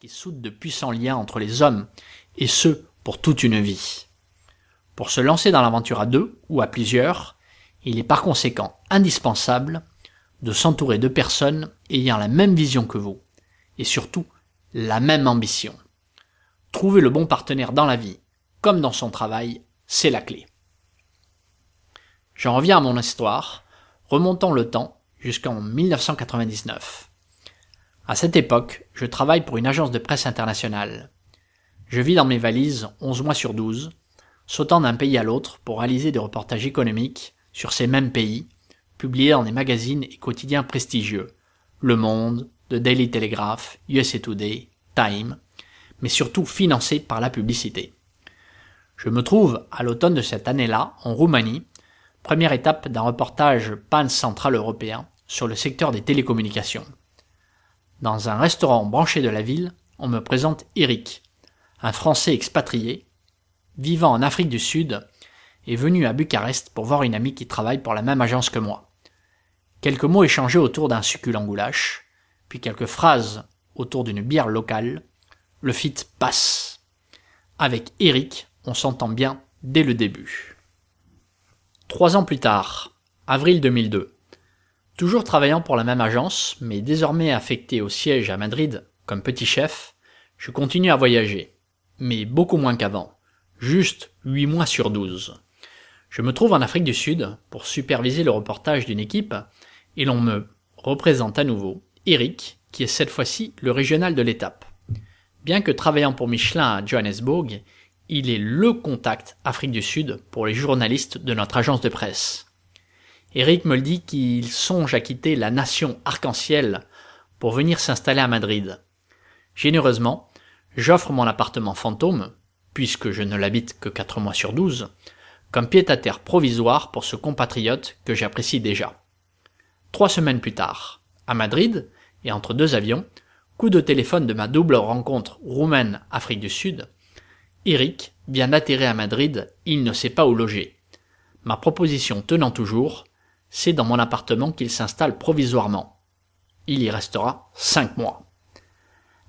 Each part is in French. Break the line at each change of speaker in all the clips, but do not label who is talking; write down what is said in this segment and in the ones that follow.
qui soude de puissants liens entre les hommes, et ce, pour toute une vie. Pour se lancer dans l'aventure à deux ou à plusieurs, il est par conséquent indispensable de s'entourer de personnes ayant la même vision que vous, et surtout la même ambition. Trouver le bon partenaire dans la vie, comme dans son travail, c'est la clé. J'en reviens à mon histoire, remontant le temps jusqu'en 1999. À cette époque, je travaille pour une agence de presse internationale. Je vis dans mes valises 11 mois sur 12, sautant d'un pays à l'autre pour réaliser des reportages économiques sur ces mêmes pays, publiés dans des magazines et quotidiens prestigieux. Le Monde, The Daily Telegraph, USA Today, Time, mais surtout financés par la publicité. Je me trouve, à l'automne de cette année-là, en Roumanie, première étape d'un reportage pan-central européen sur le secteur des télécommunications. Dans un restaurant branché de la ville, on me présente Eric, un Français expatrié, vivant en Afrique du Sud, et venu à Bucarest pour voir une amie qui travaille pour la même agence que moi. Quelques mots échangés autour d'un succulent goulash, puis quelques phrases autour d'une bière locale, le fit passe. Avec Eric, on s'entend bien dès le début. Trois ans plus tard, avril 2002. Toujours travaillant pour la même agence, mais désormais affecté au siège à Madrid comme petit chef, je continue à voyager, mais beaucoup moins qu'avant, juste huit mois sur douze. Je me trouve en Afrique du Sud pour superviser le reportage d'une équipe et l'on me représente à nouveau Eric, qui est cette fois-ci le régional de l'étape. Bien que travaillant pour Michelin à Johannesburg, il est le contact Afrique du Sud pour les journalistes de notre agence de presse. Eric me le dit qu'il songe à quitter la nation arc-en-ciel pour venir s'installer à Madrid. Généreusement, j'offre mon appartement fantôme, puisque je ne l'habite que quatre mois sur douze, comme pied-à-terre provisoire pour ce compatriote que j'apprécie déjà. Trois semaines plus tard, à Madrid, et entre deux avions, coup de téléphone de ma double rencontre roumaine-Afrique du Sud, Eric vient d'atterrir à Madrid, il ne sait pas où loger. Ma proposition tenant toujours, c'est dans mon appartement qu'il s'installe provisoirement. Il y restera cinq mois.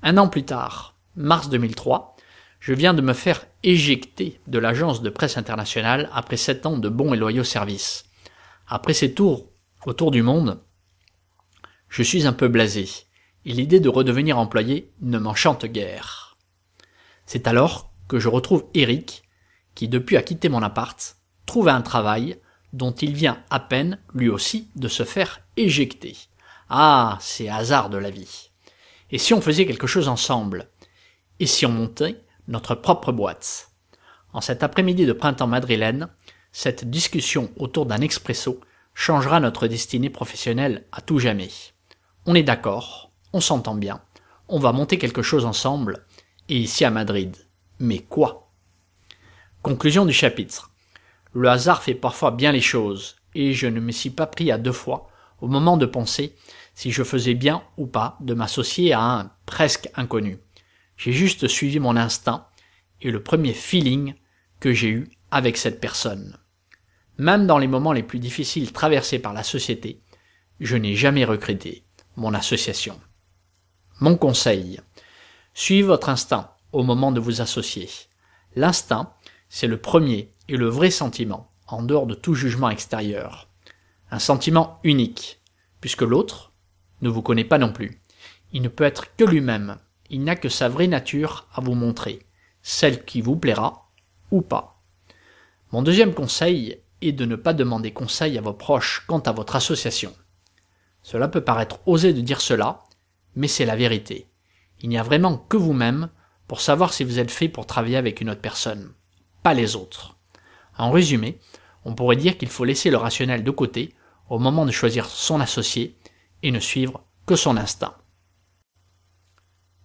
Un an plus tard, mars 2003, je viens de me faire éjecter de l'agence de presse internationale après sept ans de bons et loyaux services. Après ces tours autour du monde, je suis un peu blasé, et l'idée de redevenir employé ne m'enchante guère. C'est alors que je retrouve Eric, qui depuis a quitté mon appart, trouve un travail dont il vient à peine, lui aussi, de se faire éjecter. Ah, c'est hasard de la vie. Et si on faisait quelque chose ensemble? Et si on montait notre propre boîte? En cet après-midi de printemps madrilène, cette discussion autour d'un expresso changera notre destinée professionnelle à tout jamais. On est d'accord, on s'entend bien, on va monter quelque chose ensemble, et ici à Madrid. Mais quoi? Conclusion du chapitre. Le hasard fait parfois bien les choses, et je ne me suis pas pris à deux fois, au moment de penser si je faisais bien ou pas de m'associer à un presque inconnu. J'ai juste suivi mon instinct et le premier feeling que j'ai eu avec cette personne. Même dans les moments les plus difficiles traversés par la société, je n'ai jamais regretté mon association. Mon conseil. Suivez votre instinct au moment de vous associer. L'instinct, c'est le premier et le vrai sentiment, en dehors de tout jugement extérieur. Un sentiment unique, puisque l'autre ne vous connaît pas non plus. Il ne peut être que lui-même, il n'a que sa vraie nature à vous montrer, celle qui vous plaira ou pas. Mon deuxième conseil est de ne pas demander conseil à vos proches quant à votre association. Cela peut paraître osé de dire cela, mais c'est la vérité. Il n'y a vraiment que vous-même pour savoir si vous êtes fait pour travailler avec une autre personne, pas les autres. En résumé, on pourrait dire qu'il faut laisser le rationnel de côté au moment de choisir son associé et ne suivre que son instinct.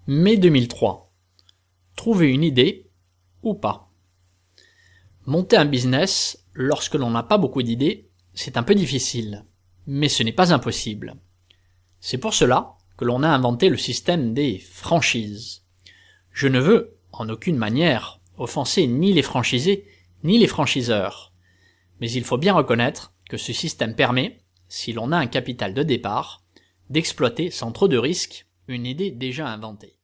Mai 2003. Trouver une idée ou pas. Monter un business lorsque l'on n'a pas beaucoup d'idées, c'est un peu difficile, mais ce n'est pas impossible. C'est pour cela que l'on a inventé le système des franchises. Je ne veux, en aucune manière, offenser ni les franchisés, ni les franchiseurs. Mais il faut bien reconnaître que ce système permet, si l'on a un capital de départ, d'exploiter sans trop de risques une idée déjà inventée.